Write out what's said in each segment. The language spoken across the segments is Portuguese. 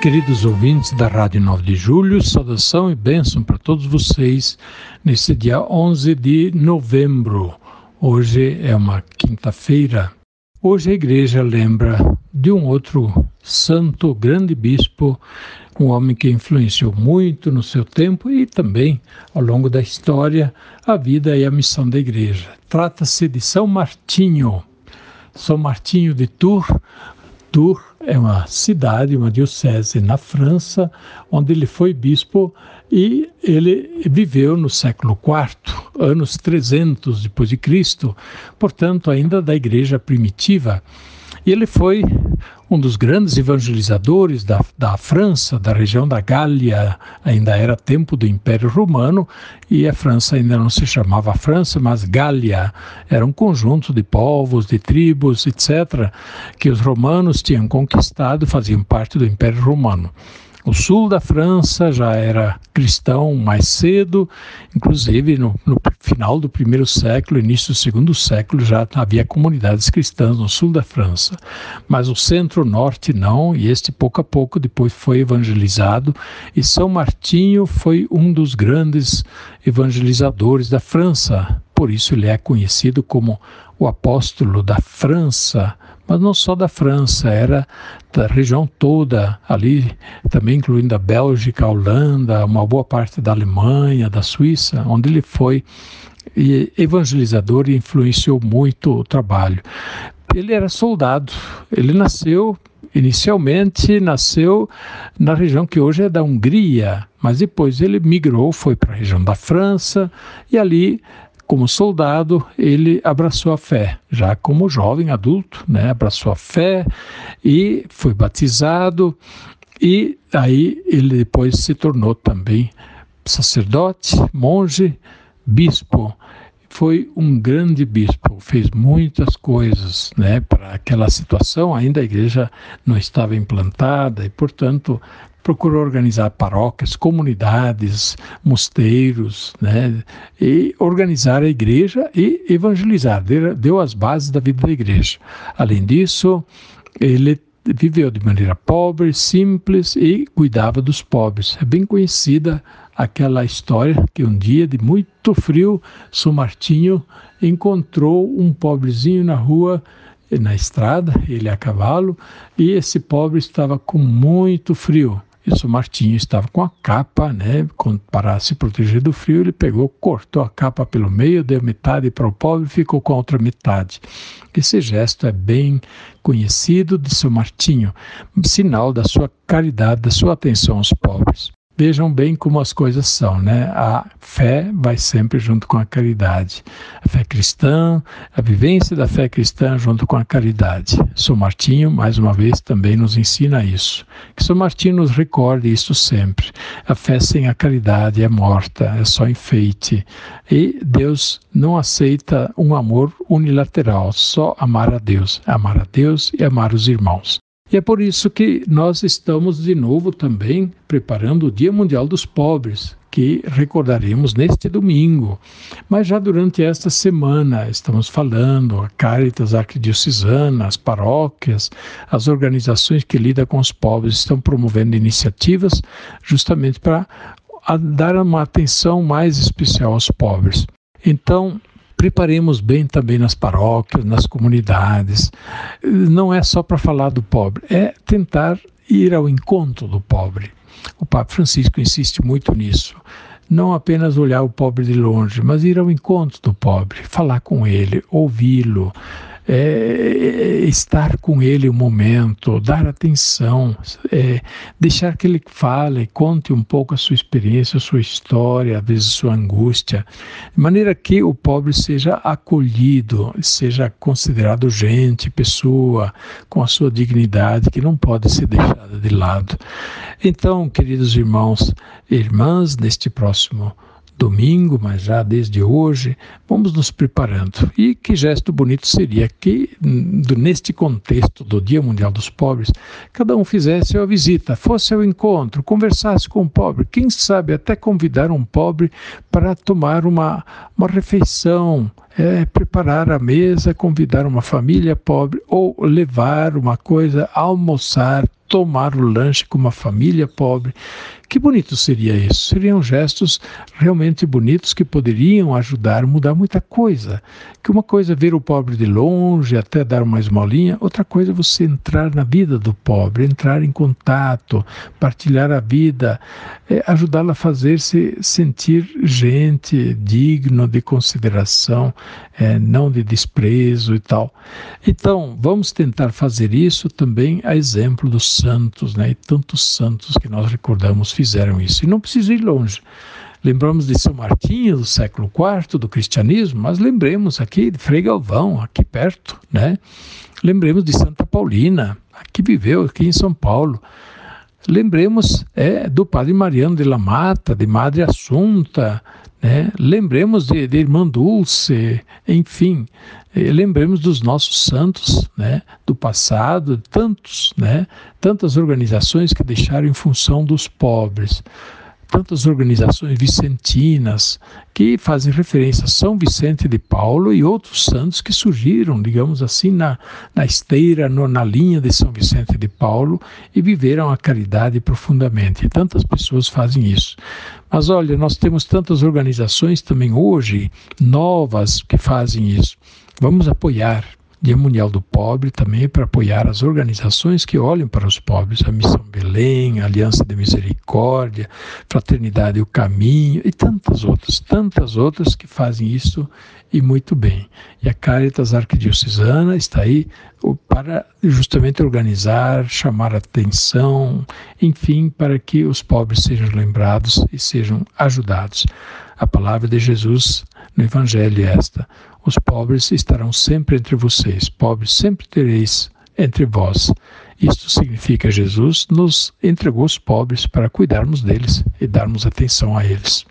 Queridos ouvintes da Rádio 9 de Julho, saudação e bênção para todos vocês nesse dia 11 de novembro. Hoje é uma quinta-feira. Hoje a igreja lembra de um outro santo, grande bispo, um homem que influenciou muito no seu tempo e também ao longo da história a vida e a missão da igreja. Trata-se de São Martinho. São Martinho de Tours, Tours é uma cidade, uma diocese na França, onde ele foi bispo e ele viveu no século IV, anos 300 depois de Cristo, portanto ainda da igreja primitiva. E ele foi um dos grandes evangelizadores da, da França, da região da Gália, ainda era tempo do Império Romano, e a França ainda não se chamava França, mas Gália. Era um conjunto de povos, de tribos, etc., que os romanos tinham conquistado, faziam parte do Império Romano. O sul da França já era cristão mais cedo, inclusive no, no, final do primeiro século, início do segundo século, já havia comunidades cristãs no sul da França. Mas o centro-norte não, e este pouco a pouco depois foi evangelizado, e São Martinho foi um dos grandes evangelizadores da França. Por isso ele é conhecido como o apóstolo da França, mas não só da França, era da região toda, ali também incluindo a Bélgica, a Holanda, uma boa parte da Alemanha, da Suíça, onde ele foi evangelizador e influenciou muito o trabalho. Ele era soldado, ele nasceu inicialmente nasceu na região que hoje é da Hungria, mas depois ele migrou, foi para a região da França e ali como soldado, ele abraçou a fé, já como jovem adulto, né, abraçou a fé e foi batizado e aí ele depois se tornou também sacerdote, monge, bispo. Foi um grande bispo, fez muitas coisas, né, para aquela situação. Ainda a igreja não estava implantada e, portanto, procurou organizar paróquias, comunidades, mosteiros, né, e organizar a igreja e evangelizar, deu as bases da vida da igreja. Além disso, ele viveu de maneira pobre, simples e cuidava dos pobres. É bem conhecida aquela história que um dia de muito frio, São Martinho encontrou um pobrezinho na rua na estrada, ele a cavalo, e esse pobre estava com muito frio. E o Martinho estava com a capa, né, para se proteger do frio, ele pegou, cortou a capa pelo meio, deu metade para o pobre e ficou com a outra metade. Esse gesto é bem conhecido de São Martinho, sinal da sua caridade, da sua atenção aos pobres. Vejam bem como as coisas são, né? A fé vai sempre junto com a caridade. A fé cristã, a vivência da fé cristã junto com a caridade. São Martinho, mais uma vez, também nos ensina isso. Que São Martinho nos recorde isso sempre. A fé sem a caridade é morta, é só enfeite. E Deus não aceita um amor unilateral, só amar a Deus. Amar a Deus e amar os irmãos. E é por isso que nós estamos de novo também preparando o Dia Mundial dos Pobres, que recordaremos neste domingo. Mas já durante esta semana estamos falando, a Caritas Arquidiocesana, as paróquias, as organizações que lidam com os pobres estão promovendo iniciativas justamente para dar uma atenção mais especial aos pobres. Então, preparemos bem também nas paróquias, nas comunidades. Não é só para falar do pobre, é tentar ir ao encontro do pobre. O Papa Francisco insiste muito nisso. Não apenas olhar o pobre de longe, mas ir ao encontro do pobre, falar com ele, ouvi-lo, é, estar com ele um momento, dar atenção, é, deixar que ele fale, conte um pouco a sua experiência, a sua história, às vezes sua angústia, de maneira que o pobre seja acolhido, seja considerado gente, pessoa, com a sua dignidade, que não pode ser deixada de lado. Então, queridos irmãos e irmãs, neste próximo domingo, mas já desde hoje, vamos nos preparando. E que gesto bonito seria que, neste contexto do Dia Mundial dos Pobres, cada um fizesse a visita, fosse ao encontro, conversasse com o pobre, quem sabe até convidar um pobre para tomar uma, uma refeição, é, preparar a mesa, convidar uma família pobre ou levar uma coisa, almoçar, tomar o lanche com uma família pobre. Que bonito seria isso? Seriam gestos realmente bonitos que poderiam ajudar a mudar muita coisa. Que uma coisa é ver o pobre de longe, até dar uma esmolinha, outra coisa é você entrar na vida do pobre, entrar em contato, partilhar a vida, é, ajudá-lo a fazer-se sentir gente, digno de consideração, é, não de desprezo e tal. Então, vamos tentar fazer isso também a exemplo dos santos, né? E tantos santos que nós recordamos fizeram isso. E não precisa ir longe. Lembramos de São Martinho, do século IV, do cristianismo, mas lembremos aqui de Frei Galvão, aqui perto, né? Lembremos de Santa Paulina, que viveu aqui em São Paulo. Lembremos é, do Padre Mariano de la Mata, de Madre Assunta, né? lembremos de, de Irmã Dulce, enfim, eh, lembremos dos nossos santos, né? do passado, tantos, né? tantas organizações que deixaram em função dos pobres tantas organizações vicentinas que fazem referência a São Vicente de Paulo e outros santos que surgiram, digamos assim, na, na esteira, no, na linha de São Vicente de Paulo e viveram a caridade profundamente. Tantas pessoas fazem isso. Mas olha, nós temos tantas organizações também hoje, novas, que fazem isso. Vamos apoiar, Dia Mundial do Pobre também para apoiar as organizações que olham para os pobres, a Missão Belém, a Aliança de Misericórdia, Fraternidade e o Caminho e tantas outras, tantas outras que fazem isso e muito bem. E a Caritas Arquidiocesana está aí para justamente organizar, chamar atenção, enfim, para que os pobres sejam lembrados e sejam ajudados. A palavra de Jesus no Evangelho é esta: os pobres estarão sempre entre vocês, pobres sempre tereis entre vós. Isto significa Jesus nos entregou os pobres para cuidarmos deles e darmos atenção a eles.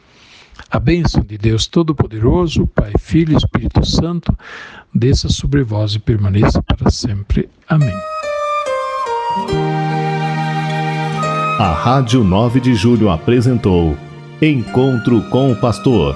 A bênção de Deus Todo-Poderoso, Pai, Filho e Espírito Santo, desça sobre vós e permaneça para sempre. Amém. A Rádio 9 de Julho apresentou Encontro com o Pastor